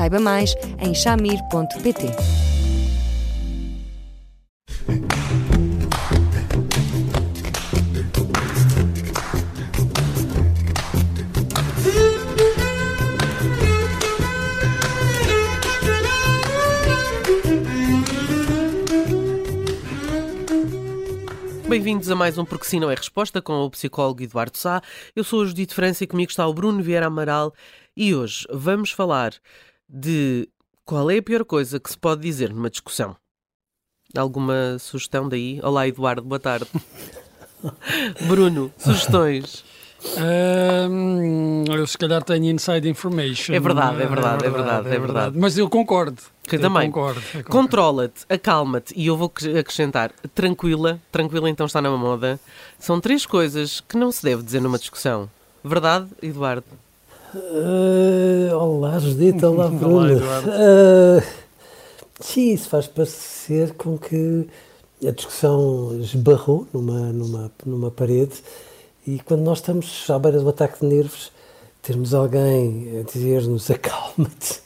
Saiba mais em shamir.pt. Bem-vindos a mais um Porque Sim Não é Resposta com o psicólogo Eduardo Sá. Eu sou o Judito França e comigo está o Bruno Vieira Amaral e hoje vamos falar de qual é a pior coisa que se pode dizer numa discussão. Alguma sugestão daí? Olá Eduardo, boa tarde. Bruno, sugestões? Hum, eu se calhar tenho inside information. É verdade, é verdade, é verdade, é verdade. Mas eu concordo. Que eu também. Concordo, concordo. Controla-te, acalma-te e eu vou acrescentar tranquila, tranquila então está na moda. São três coisas que não se deve dizer numa discussão. Verdade, Eduardo? Uh, olá, Judita, olá, Bruno. Olá. Uh, sim, isso faz parecer com que a discussão esbarrou numa, numa, numa parede e quando nós estamos à beira do ataque de nervos, termos alguém a dizer-nos acalma-te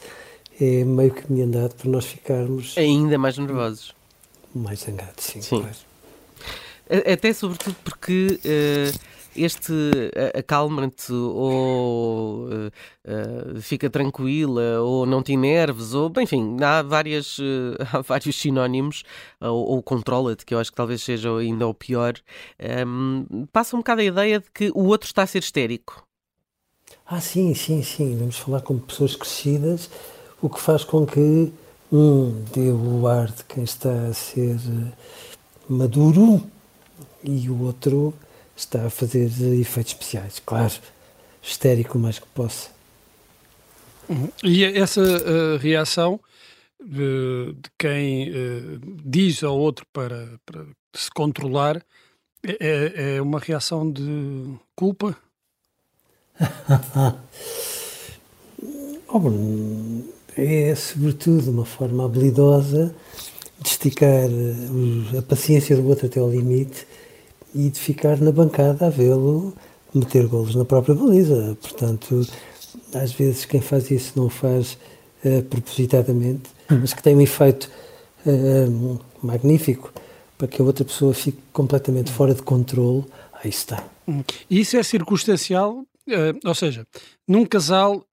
é meio caminho andado para nós ficarmos Ainda mais nervosos. mais zangados. Sim, Sim. claro. Até sobretudo porque eh, este eh, acalma-te ou eh, fica tranquila ou não te enerves ou, enfim, há, várias, eh, há vários sinónimos ou, ou controla-te, que eu acho que talvez seja ainda o pior, ehm, passa um bocado a ideia de que o outro está a ser histérico. Ah, sim, sim, sim. Vamos falar como pessoas crescidas, o que faz com que um dê o ar de quem está a ser maduro e o outro está a fazer efeitos especiais. Claro, histérico mais que possa. E essa uh, reação uh, de quem uh, diz ao outro para, para se controlar é, é uma reação de culpa? Oh, Bruno, é sobretudo uma forma habilidosa de esticar eh, a paciência do outro até ao limite e de ficar na bancada a vê-lo meter golos na própria baliza. Portanto, às vezes quem faz isso não faz eh, propositadamente, mas que tem um efeito eh, magnífico para que a outra pessoa fique completamente fora de controle. Aí está. E isso é circunstancial, eh, ou seja, num casal,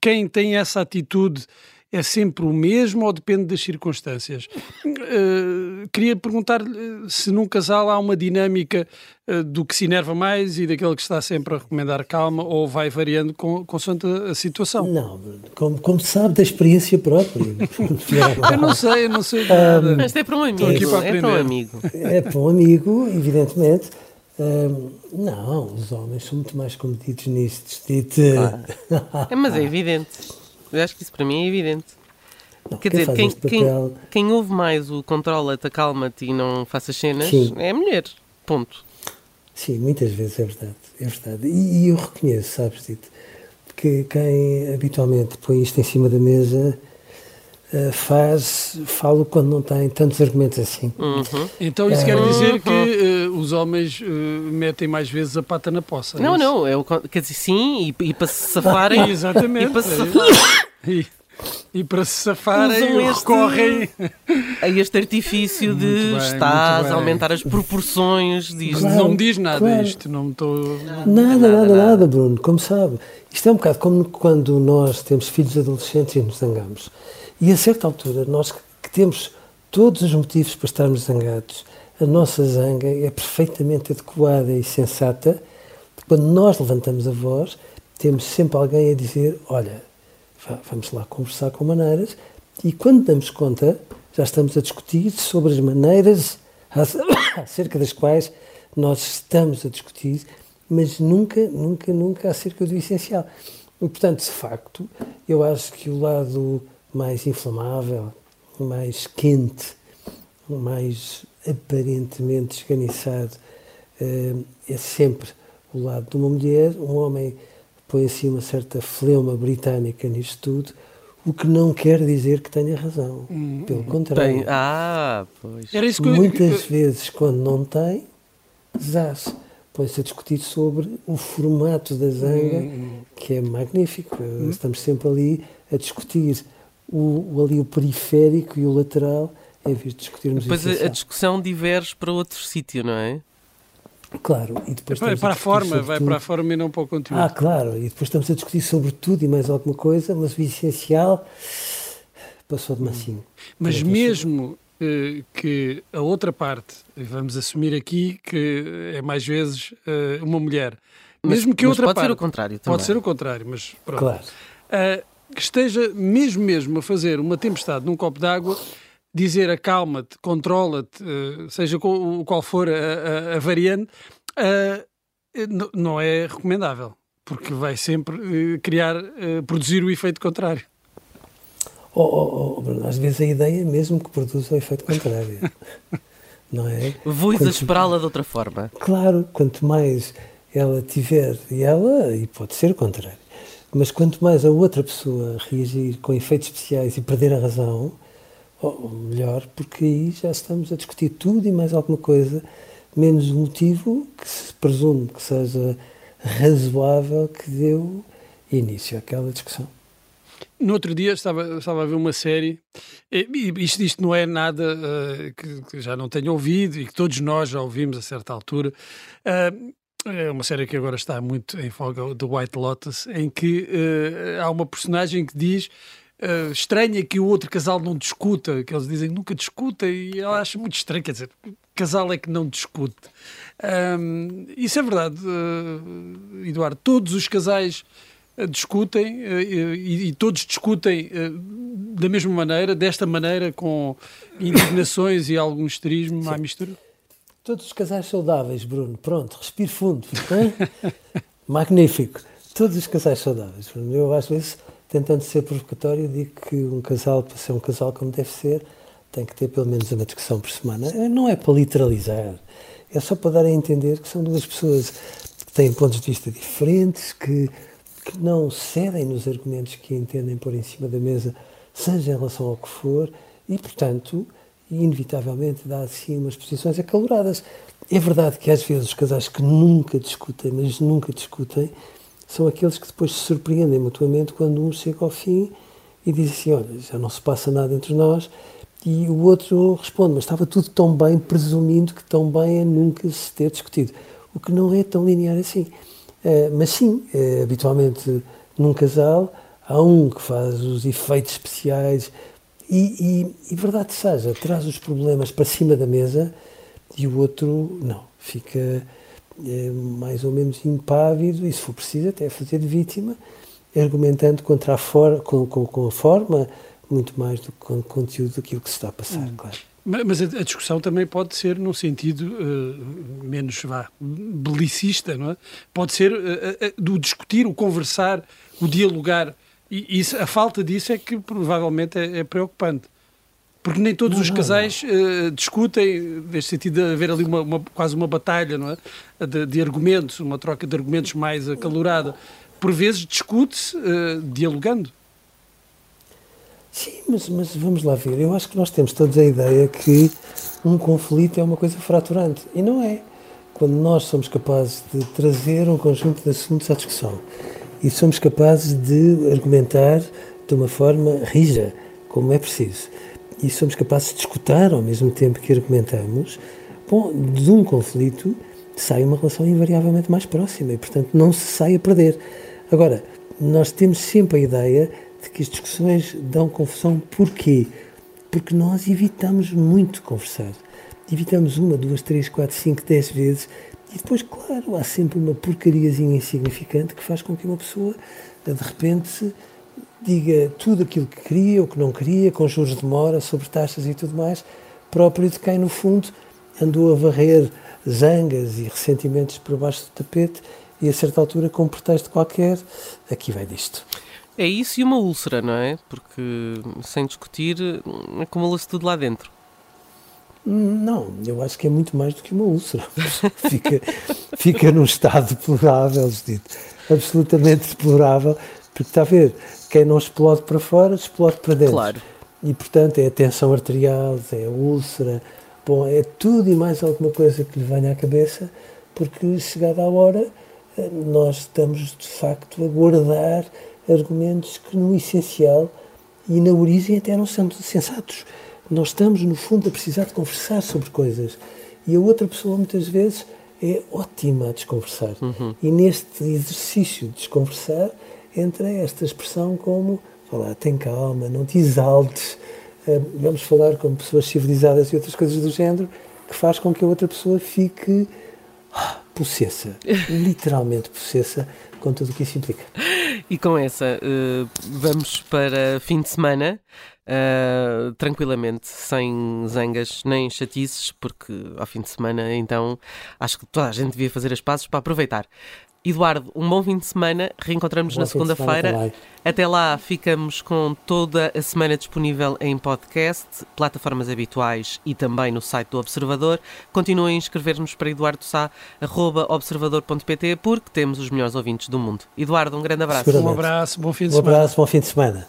quem tem essa atitude é sempre o mesmo ou depende das circunstâncias? Eh, queria perguntar se num casal há uma dinâmica eh, do que se enerva mais e daquele que está sempre a recomendar calma ou vai variando com, consoante a, a situação? Não, como, como sabe da experiência própria. Eu não sei, eu não sei nada. Mas é para um amigo, aqui para é para um amigo. É para um amigo, evidentemente. Hum, não, os homens são muito mais comedidos nisto. É, mas é evidente. Eu acho que isso para mim é evidente. Não, Quer quem dizer, quem, quem, papel- quem ouve mais o controla-te, acalma-te e não faças cenas Sim. é a mulher. Ponto. Sim, muitas vezes é verdade. É verdade. E, e eu reconheço, sabes, Dito, que quem habitualmente põe isto em cima da mesa faz, falo quando não tem tantos argumentos assim. Uhum. Então isso quer Uhum. dizer que eh, os homens eh, metem mais vezes a pata na poça? é Não, não, é o, quer dizer, sim, e, e para se safarem. Exatamente. E para se é safarem E, para se safarem, este- recorrem. a este artifício de bem, estás a aumentar as proporções disto. Claro, não me diz nada claro. isto, não me estou. Nada, nada, nada, nada. nada, Bruno, como sabe. Isto é um bocado como quando nós temos filhos adolescentes e nos zangamos. E a certa altura, nós que- temos todos os motivos para estarmos zangados, a nossa zanga é perfeitamente adequada e sensata. Quando nós levantamos a voz, temos sempre alguém a dizer: Olha, vamos lá conversar com maneiras. E quando damos conta, já estamos a discutir sobre as maneiras ac- acerca das quais nós estamos a discutir, mas nunca, nunca, nunca acerca do essencial. E, portanto, de facto, eu acho que o lado mais inflamável, mais quente, mais aparentemente esganiçado, eh, é sempre o lado de uma mulher. Um homem põe assim uma certa fleuma britânica nisto tudo, o que não quer dizer que tenha razão. Hum, Pelo contrário. Tem. Ah, pois. Era isso que Muitas eu... vezes, quando não tem, zás. Põe-se a discutir sobre o formato da zanga, hum, hum. que é magnífico. Hum. Estamos sempre ali a discutir o, ali o periférico e o lateral, em vez de discutirmos Depois a, a discussão diverge para outro sítio, não é? Claro, e depois vai para a forma, vai tudo. para a forma e não para o conteúdo. Ah, claro, e depois estamos a discutir sobre tudo e mais alguma coisa, mas o essencial passou de massinho. Mas é mesmo eh, que a outra parte, vamos assumir aqui que é mais vezes eh, uma mulher, mas, mesmo que a outra pode parte... ser o contrário também. Pode ser o contrário, mas pronto. Claro. Uh, que esteja mesmo mesmo a fazer uma tempestade num copo d'água dizer acalma-te, controla-te, uh, seja qual for a, a, a variante, uh, não é recomendável, porque vai sempre uh, criar, produzir o efeito contrário. Oh, oh, oh, Bruno, às vezes a ideia é mesmo que produz o efeito contrário. não é? Vou exasperá-la de outra forma. Claro, quanto mais ela tiver, e ela, e pode ser o contrário, mas quanto mais a outra pessoa reagir com efeitos especiais e perder a razão, ou melhor, porque aí já estamos a discutir tudo e mais alguma coisa, menos o motivo que se presume que seja razoável que deu início àquela discussão. No outro dia estava, estava a ver uma série, e isto, isto não é nada uh, que, que, já não tenho ouvido e que todos nós já ouvimos a certa altura. Uh, é uma série que agora está muito em fogo, The White Lotus, em que uh, há uma personagem que diz uh, estranha que o outro casal não discuta, que eles dizem nunca discuta, e ela acha muito estranho, quer dizer, casal é que não discute. Um, isso é verdade, uh, Eduardo. Todos os casais uh, discutem e, e, todos discutem da mesma maneira, desta maneira, com indignações e algum esterismo à mistura? Todos os casais saudáveis, Bruno. Pronto, respire fundo. Magnífico. Todos os casais saudáveis. Bruno. Eu às vezes tentando ser provocatório, digo que um casal, para ser um casal como deve ser, tem que ter pelo menos uma discussão por semana. Eh, não é para literalizar, é só para dar a entender que são duas pessoas que têm pontos de vista diferentes, que, que não cedem nos argumentos que entendem pôr em cima da mesa, seja em relação ao que for, e, portanto, inevitavelmente dá assim umas posições acaloradas. É verdade que às vezes os casais que nunca discutem, mas nunca discutem, são aqueles que depois se surpreendem mutuamente quando um chega ao fim e diz assim: Olha, já não se passa nada entre nós. E o outro responde: Mas estava tudo tão bem, presumindo que tão bem é nunca se ter discutido. O que não é tão linear assim. Uh, mas sim, uh, habitualmente num casal há um que faz os efeitos especiais e, e, e, verdade seja, traz os problemas para cima da mesa e o outro não, fica é, mais ou menos impávido e, se for preciso, até fazer de vítima, argumentando contra a for, com, com, com, a forma muito mais do que com o conteúdo daquilo que se está a passar, hum. claro. Mas a, discussão também pode ser num sentido uh, menos vá, belicista, não é? Pode ser uh, uh, do discutir, o conversar, o dialogar. E isso, a falta disso é que provavelmente é, é preocupante. Porque nem todos não, os casais uh, discutem, neste sentido de haver ali uma, uma, quase uma batalha não é? de, de, argumentos, uma troca de argumentos mais acalorada. Por vezes discute-se uh, dialogando. Sim, mas, mas vamos lá ver. Eu acho que nós temos todos a ideia que um conflito é uma coisa fraturante. E não é. Quando nós somos capazes de trazer um conjunto de assuntos à discussão e somos capazes de argumentar de uma forma rija, como é preciso e somos capazes de escutar ao mesmo tempo que argumentamos, bom, de um conflito sai uma relação invariavelmente mais próxima e, portanto, não se sai a perder. Agora, nós temos sempre a ideia de que as discussões dão confusão. Porquê? Porque nós evitamos muito conversar. Evitamos uma, duas, três, quatro, cinco, dez vezes e depois, claro, há sempre uma porcariazinha insignificante que faz com que uma pessoa, de repente, diga tudo aquilo que queria, o que não queria, com juros de mora, sobre taxas e tudo mais, próprio de quem, no fundo, andou a varrer zangas e ressentimentos por baixo do tapete e a certa altura, com um pretexto qualquer, aqui vai disto. É isso e uma úlcera, não é? Porque, sem discutir, acumula-se tudo lá dentro. Não, eu acho que é muito mais do que uma úlcera. fica, fica num estado deplorável, dito, absolutamente deplorável, porque está a ver, quem não explode para fora, explode para dentro. Claro. E, portanto, é a tensão arterial, é a úlcera, bom, é tudo e mais alguma coisa que lhe venha à cabeça, porque chegada a hora, eh, nós estamos, de facto, a guardar argumentos que, no essencial e na origem, até não são sensatos. Nós estamos, no fundo, a precisar de conversar sobre coisas. E a outra pessoa, muitas vezes, é ótima a desconversar. Uhum. E neste exercício de desconversar, entra esta expressão como falar, tem calma, não te exaltes, uh, vamos falar como pessoas civilizadas e outras coisas do género, que faz com que a outra pessoa fique ah, possessa, literalmente possessa, com tudo o que isso implica. E com essa, uh, vamos para fim de semana. Uh, tranquilamente, sem zangas nem chatices, porque ao fim de semana, então, acho que toda a gente devia fazer as pazes para aproveitar. Eduardo, um bom fim de semana. Reencontramos na segunda-feira. Até lá, ficamos com toda a semana disponível em podcast, plataformas habituais e também no site do Observador. Continuem a inscrever-nos para eduardosá.observador.pt porque temos os melhores ouvintes do mundo. Eduardo, um grande abraço. Um abraço, bom fim de semana. Um abraço, bom fim de semana.